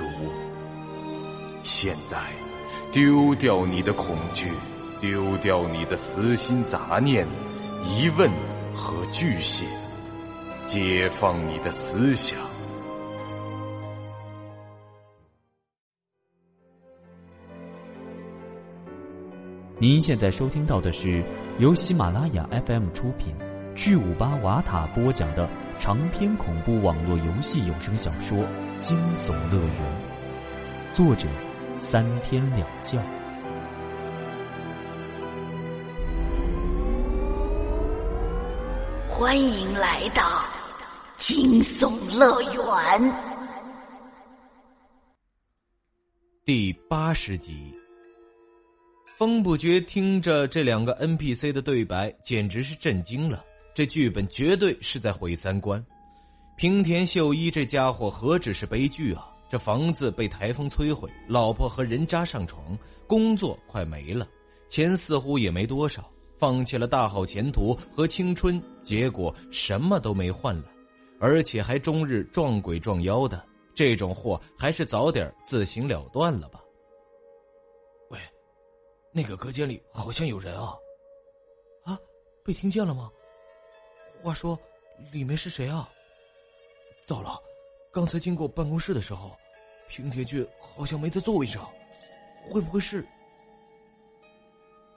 主。现在，丢掉你的恐惧，丢掉你的私心杂念、疑问和惧险，解放你的思想。您现在收听到的是由喜马拉雅 FM 出品、巨五八瓦塔播讲的长篇恐怖网络游戏有声小说《惊悚乐园》，作者三天两觉。欢迎来到惊悚乐园第八十集。风不觉听着这两个 NPC 的对白，简直是震惊了。这剧本绝对是在毁三观。平田秀一这家伙何止是悲剧啊！这房子被台风摧毁，老婆和人渣上床，工作快没了，钱似乎也没多少，放弃了大好前途和青春，结果什么都没换了，而且还终日撞鬼撞妖的。这种货还是早点自行了断了吧。喂那个隔间里好像有人啊！啊，被听见了吗？话说，里面是谁啊？糟了，刚才经过办公室的时候，平田君好像没在座位上，会不会是？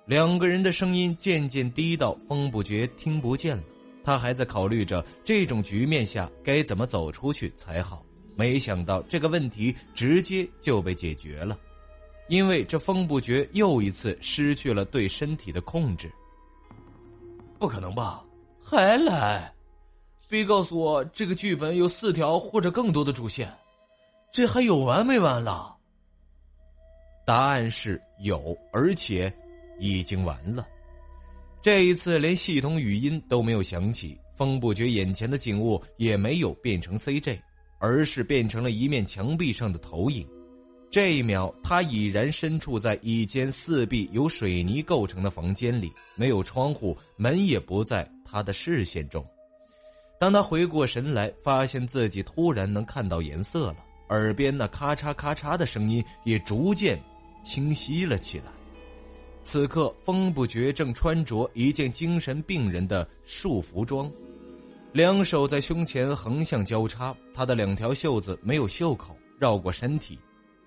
两个人的声音渐渐低到风不觉听不见了。他还在考虑着这种局面下该怎么走出去才好，没想到这个问题直接就被解决了。因为这风不觉又一次失去了对身体的控制。不可能吧？还来？别告诉我这个剧本有四条或者更多的主线，这还有完没完了？答案是有，而且已经完了。这一次连系统语音都没有响起，风不觉眼前的景物也没有变成 CJ，而是变成了一面墙壁上的投影。这一秒，他已然身处在一间四壁由水泥构成的房间里，没有窗户，门也不在他的视线中。当他回过神来，发现自己突然能看到颜色了，耳边那咔嚓咔嚓的声音也逐渐清晰了起来。此刻，风不觉正穿着一件精神病人的束服装，两手在胸前横向交叉，他的两条袖子没有袖口，绕过身体。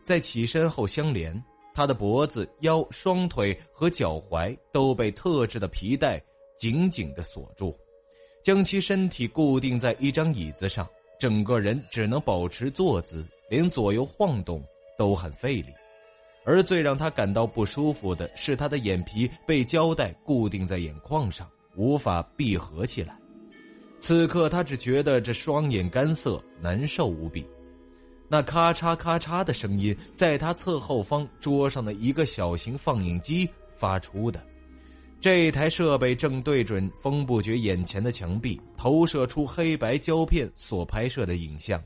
在起身后相连，他的脖子、腰、双腿和脚踝都被特制的皮带紧紧的锁住，将其身体固定在一张椅子上，整个人只能保持坐姿，连左右晃动都很费力。而最让他感到不舒服的是，他的眼皮被胶带固定在眼眶上，无法闭合起来。此刻，他只觉得这双眼干涩，难受无比。那咔嚓咔嚓的声音，在他侧后方桌上的一个小型放映机发出的。这台设备正对准风不觉眼前的墙壁，投射出黑白胶片所拍摄的影像，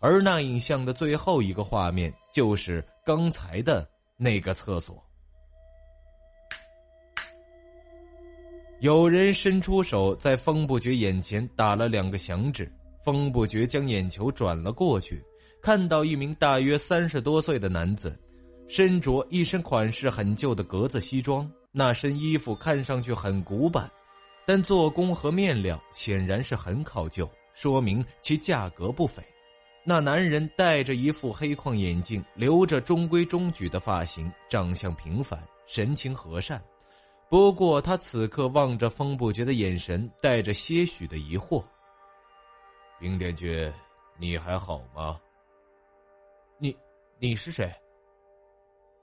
而那影像的最后一个画面，就是刚才的那个厕所。有人伸出手，在风不觉眼前打了两个响指，风不觉将眼球转了过去。看到一名大约三十多岁的男子，身着一身款式很旧的格子西装，那身衣服看上去很古板，但做工和面料显然是很考究，说明其价格不菲。那男人戴着一副黑框眼镜，留着中规中矩的发型，长相平凡，神情和善。不过他此刻望着风不绝的眼神带着些许的疑惑。冰点君，你还好吗？你，你是谁？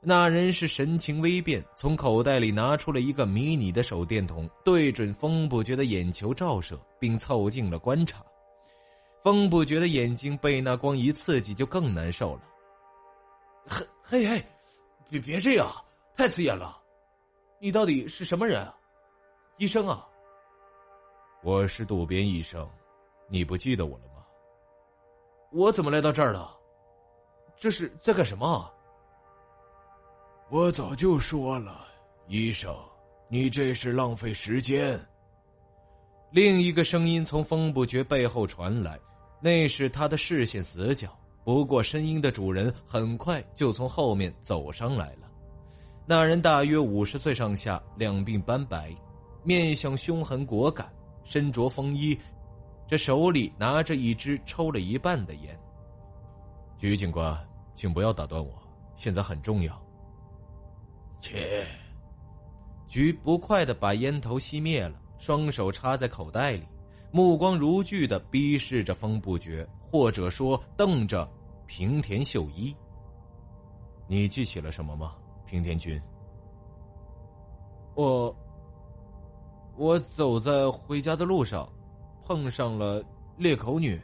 那人是神情微变，从口袋里拿出了一个迷你的手电筒，对准风不觉的眼球照射，并凑近了观察。风不觉的眼睛被那光一刺激，就更难受了。嘿，嘿嘿，别别这样，太刺眼了！你到底是什么人？医生啊？我是渡边医生，你不记得我了吗？我怎么来到这儿了？这是在干什么？我早就说了，医生，你这是浪费时间。另一个声音从风不觉背后传来，那是他的视线死角。不过声音的主人很快就从后面走上来了。那人大约五十岁上下，两鬓斑白，面相凶狠果敢，身着风衣，这手里拿着一支抽了一半的烟。局警官，请不要打断我，现在很重要。切。菊不快的把烟头熄灭了，双手插在口袋里，目光如炬的逼视着风不绝，或者说瞪着平田秀一。你记起了什么吗，平田君？我，我走在回家的路上，碰上了裂口女。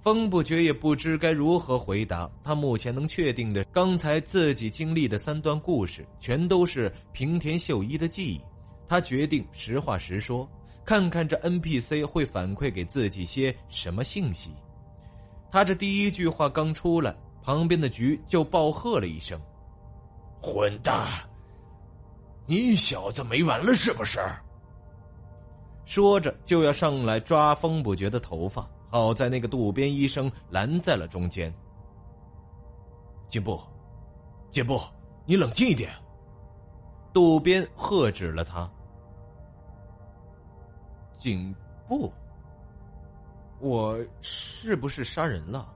风不觉也不知该如何回答。他目前能确定的，刚才自己经历的三段故事，全都是平田秀一的记忆。他决定实话实说，看看这 NPC 会反馈给自己些什么信息。他这第一句话刚出来，旁边的局就暴喝了一声：“混蛋！你小子没完了是不是？”说着就要上来抓风不觉的头发。好在那个渡边医生拦在了中间。进步，进步，你冷静一点。渡边喝止了他。颈部，我是不是杀人了？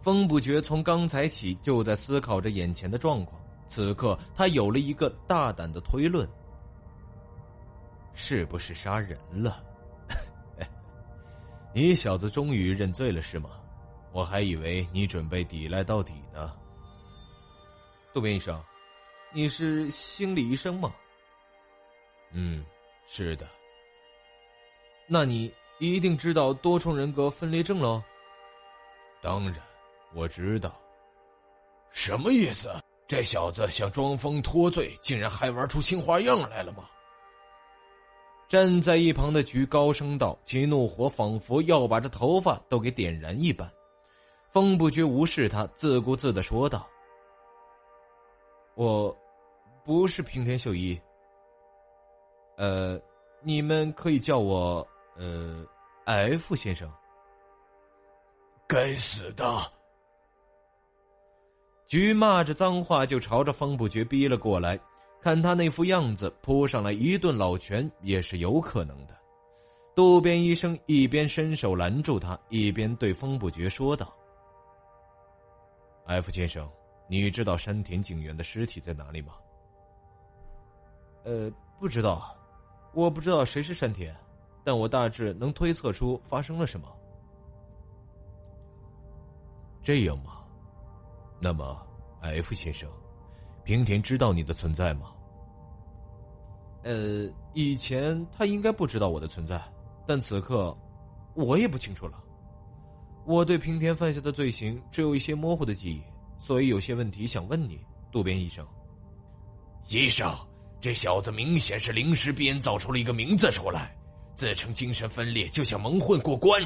风不绝从刚才起就在思考着眼前的状况，此刻他有了一个大胆的推论：是不是杀人了？你小子终于认罪了是吗？我还以为你准备抵赖到底呢。渡边医生，你是心理医生吗？嗯，是的。那你一定知道多重人格分裂症喽？当然，我知道。什么意思？这小子想装疯脱罪，竟然还玩出新花样来了吗？站在一旁的菊高声道：“其怒火仿佛要把这头发都给点燃一般。”风不觉无视他，自顾自的说道：“我，不是平田秀一。呃，你们可以叫我呃，F 先生。”该死的！菊骂着脏话就朝着风不觉逼了过来。看他那副样子，扑上来一顿老拳也是有可能的。渡边医生一边伸手拦住他，一边对风不绝说道：“F 先生，你知道山田警员的尸体在哪里吗？”“呃，不知道，我不知道谁是山田，但我大致能推测出发生了什么。”“这样吗？那么，F 先生。”平田知道你的存在吗？呃，以前他应该不知道我的存在，但此刻，我也不清楚了。我对平田犯下的罪行只有一些模糊的记忆，所以有些问题想问你，渡边医生。医生，这小子明显是临时编造出了一个名字出来，自称精神分裂，就想蒙混过关。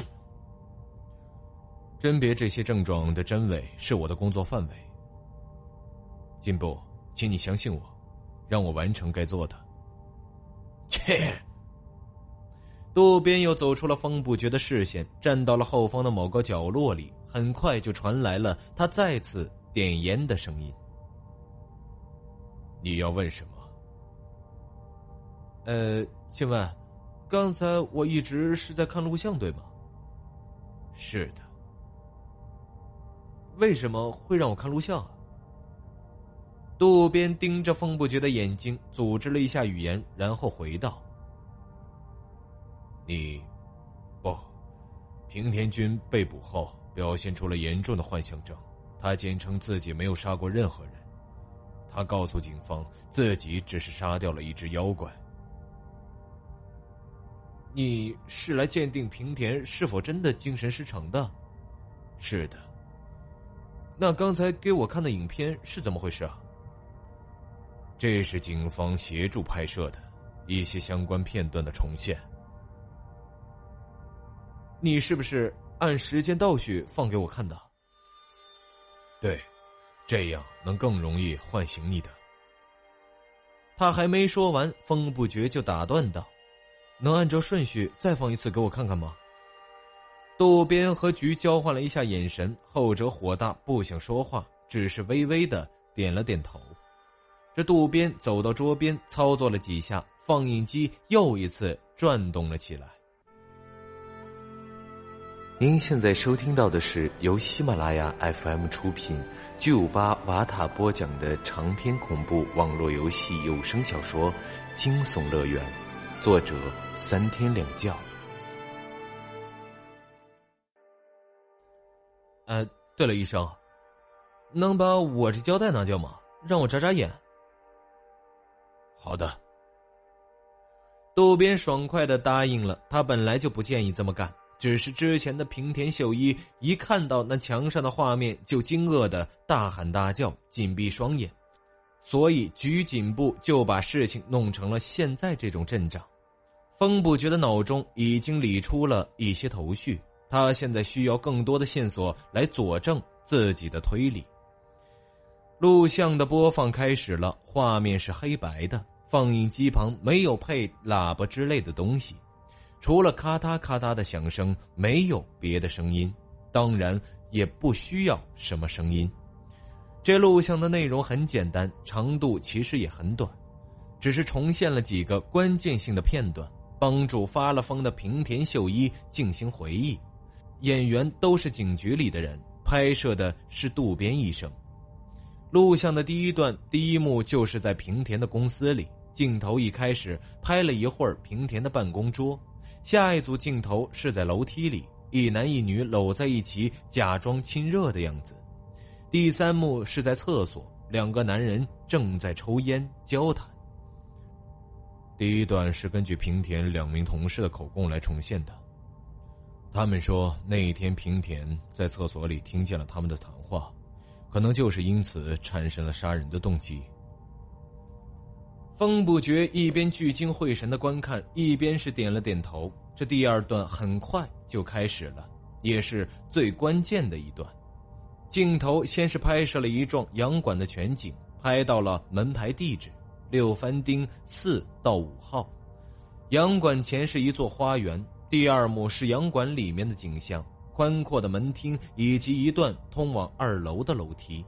甄别这些症状的真伪是我的工作范围。进步。请你相信我，让我完成该做的。切！渡边又走出了风不绝的视线，站到了后方的某个角落里。很快就传来了他再次点烟的声音。你要问什么？呃，请问，刚才我一直是在看录像，对吗？是的。为什么会让我看录像啊？渡边盯着风不绝的眼睛，组织了一下语言，然后回道：“你，不，平田君被捕后表现出了严重的幻想症，他坚称自己没有杀过任何人，他告诉警方自己只是杀掉了一只妖怪。你是来鉴定平田是否真的精神失常的？是的。那刚才给我看的影片是怎么回事啊？”这是警方协助拍摄的一些相关片段的重现。你是不是按时间倒序放给我看的？对，这样能更容易唤醒你的。他还没说完，风不绝就打断道：“能按照顺序再放一次给我看看吗？”渡边和菊交换了一下眼神，后者火大，不想说话，只是微微的点了点头。这渡边走到桌边，操作了几下，放映机又一次转动了起来。您现在收听到的是由喜马拉雅 FM 出品、巨五八瓦塔播讲的长篇恐怖网络游戏有声小说《惊悚乐园》，作者三天两觉。呃，对了，医生，能把我这胶带拿掉吗？让我眨眨眼。好的。渡边爽快的答应了，他本来就不建议这么干。只是之前的平田秀一一看到那墙上的画面，就惊愕的大喊大叫，紧闭双眼，所以局警部就把事情弄成了现在这种阵仗。风不觉的脑中已经理出了一些头绪，他现在需要更多的线索来佐证自己的推理。录像的播放开始了，画面是黑白的，放映机旁没有配喇叭之类的东西。除了咔嗒咔嗒的响声，没有别的声音，当然也不需要什么声音。这录像的内容很简单，长度其实也很短，只是重现了几个关键性的片段，帮助发了疯的平田秀一进行回忆。演员都是警局里的人，拍摄的是渡边医生。录像的第一段第一幕就是在平田的公司里，镜头一开始拍了一会儿平田的办公桌。下一组镜头是在楼梯里，一男一女搂在一起，假装亲热的样子。第三幕是在厕所，两个男人正在抽烟交谈。第一段是根据平田两名同事的口供来重现的。他们说那一天平田在厕所里听见了他们的谈话，可能就是因此产生了杀人的动机。风不觉一边聚精会神的观看，一边是点了点头。这第二段很快就开始了，也是最关键的一段。镜头先是拍摄了一幢洋馆的全景，拍到了门牌地址六番町四到五号。洋馆前是一座花园。第二幕是洋馆里面的景象，宽阔的门厅以及一段通往二楼的楼梯。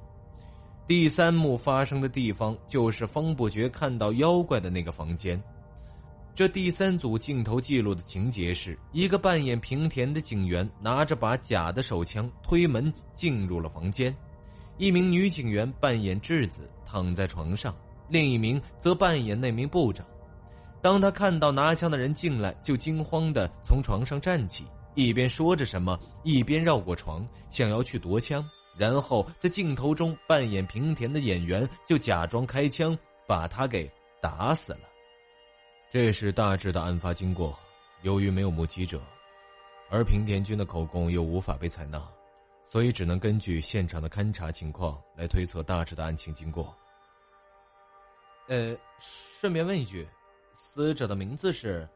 第三幕发生的地方就是风不觉看到妖怪的那个房间。这第三组镜头记录的情节是一个扮演平田的警员拿着把假的手枪推门进入了房间，一名女警员扮演智子躺在床上，另一名则扮演那名部长。当他看到拿枪的人进来，就惊慌的从床上站起，一边说着什么，一边绕过床想要去夺枪。然后在镜头中扮演平田的演员就假装开枪，把他给打死了。这是大致的案发经过。由于没有目击者，而平田君的口供又无法被采纳，所以只能根据现场的勘查情况来推测大致的案情经过。呃，顺便问一句，死者的名字是？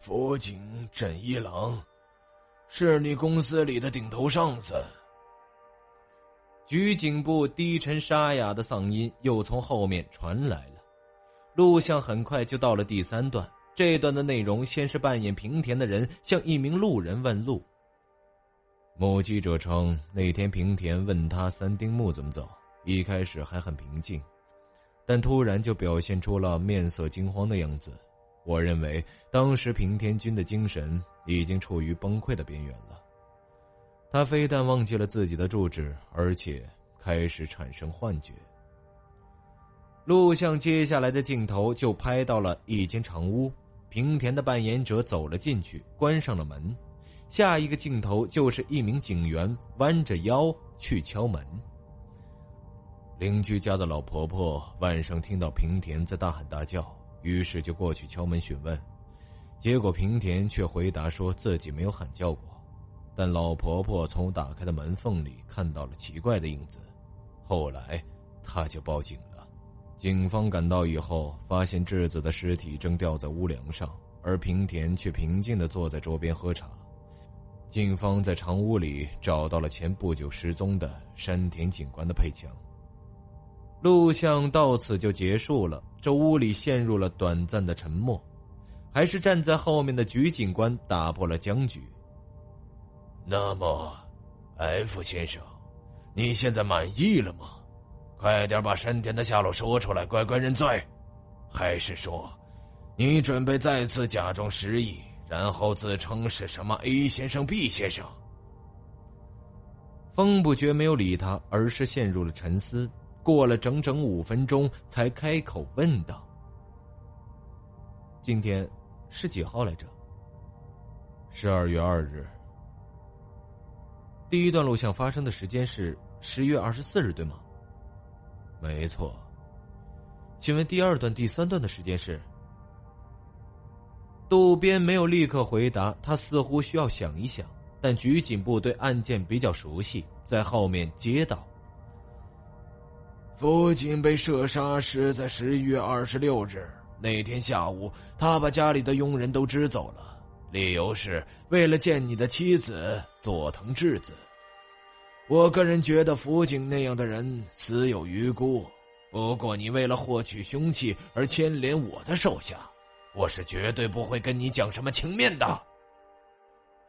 福井镇一郎，是你公司里的顶头上司。局警部低沉沙哑的嗓音又从后面传来了。录像很快就到了第三段，这段的内容先是扮演平田的人向一名路人问路。目击者称，那天平田问他三丁目怎么走，一开始还很平静，但突然就表现出了面色惊慌的样子。我认为当时平田君的精神已经处于崩溃的边缘了。他非但忘记了自己的住址，而且开始产生幻觉。录像接下来的镜头就拍到了一间长屋，平田的扮演者走了进去，关上了门。下一个镜头就是一名警员弯着腰去敲门。邻居家的老婆婆晚上听到平田在大喊大叫，于是就过去敲门询问，结果平田却回答说自己没有喊叫过。但老婆婆从打开的门缝里看到了奇怪的影子，后来，她就报警了。警方赶到以后，发现智子的尸体正吊在屋梁上，而平田却平静的坐在桌边喝茶。警方在长屋里找到了前不久失踪的山田警官的配枪。录像到此就结束了，这屋里陷入了短暂的沉默，还是站在后面的菊警官打破了僵局。那么，F 先生，你现在满意了吗？快点把山田的下落说出来，乖乖认罪。还是说，你准备再次假装失忆，然后自称是什么 A 先生、B 先生？风不觉没有理他，而是陷入了沉思。过了整整五分钟，才开口问道：“今天是几号来着？”“十二月二日。”第一段录像发生的时间是十月二十四日，对吗？没错。请问第二段、第三段的时间是？渡边没有立刻回答，他似乎需要想一想。但局警部对案件比较熟悉，在后面接道。父亲被射杀是在十一月二十六日那天下午，他把家里的佣人都支走了，理由是为了见你的妻子佐藤智子。我个人觉得辅警那样的人死有余辜，不过你为了获取凶器而牵连我的手下，我是绝对不会跟你讲什么情面的。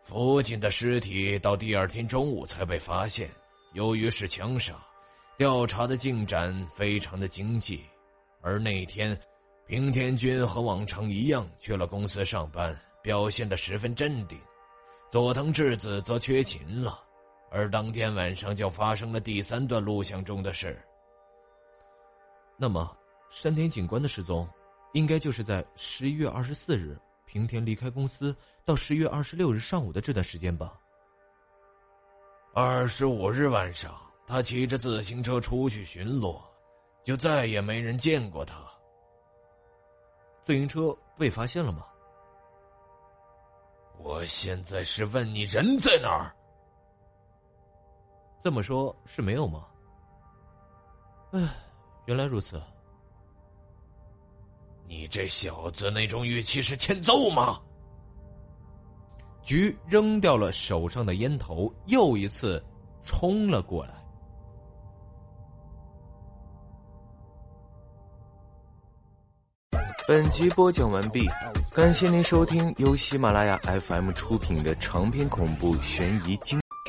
辅警的尸体到第二天中午才被发现，由于是枪杀。调查的进展非常的经济，而那天，平田君和往常一样去了公司上班，表现的十分镇定。佐藤智子则缺勤了，而当天晚上就发生了第三段录像中的事。那么，山田警官的失踪，应该就是在十一月二十四日平田离开公司到十月二十六日上午的这段时间吧。二十五日晚上。他骑着自行车出去巡逻，就再也没人见过他。自行车被发现了吗？我现在是问你人在哪儿。这么说，是没有吗？唉，原来如此。你这小子那种语气是欠揍吗？菊扔掉了手上的烟头，又一次冲了过来。本集播讲完毕，感谢您收听由喜马拉雅 FM 出品的长篇恐怖悬疑惊。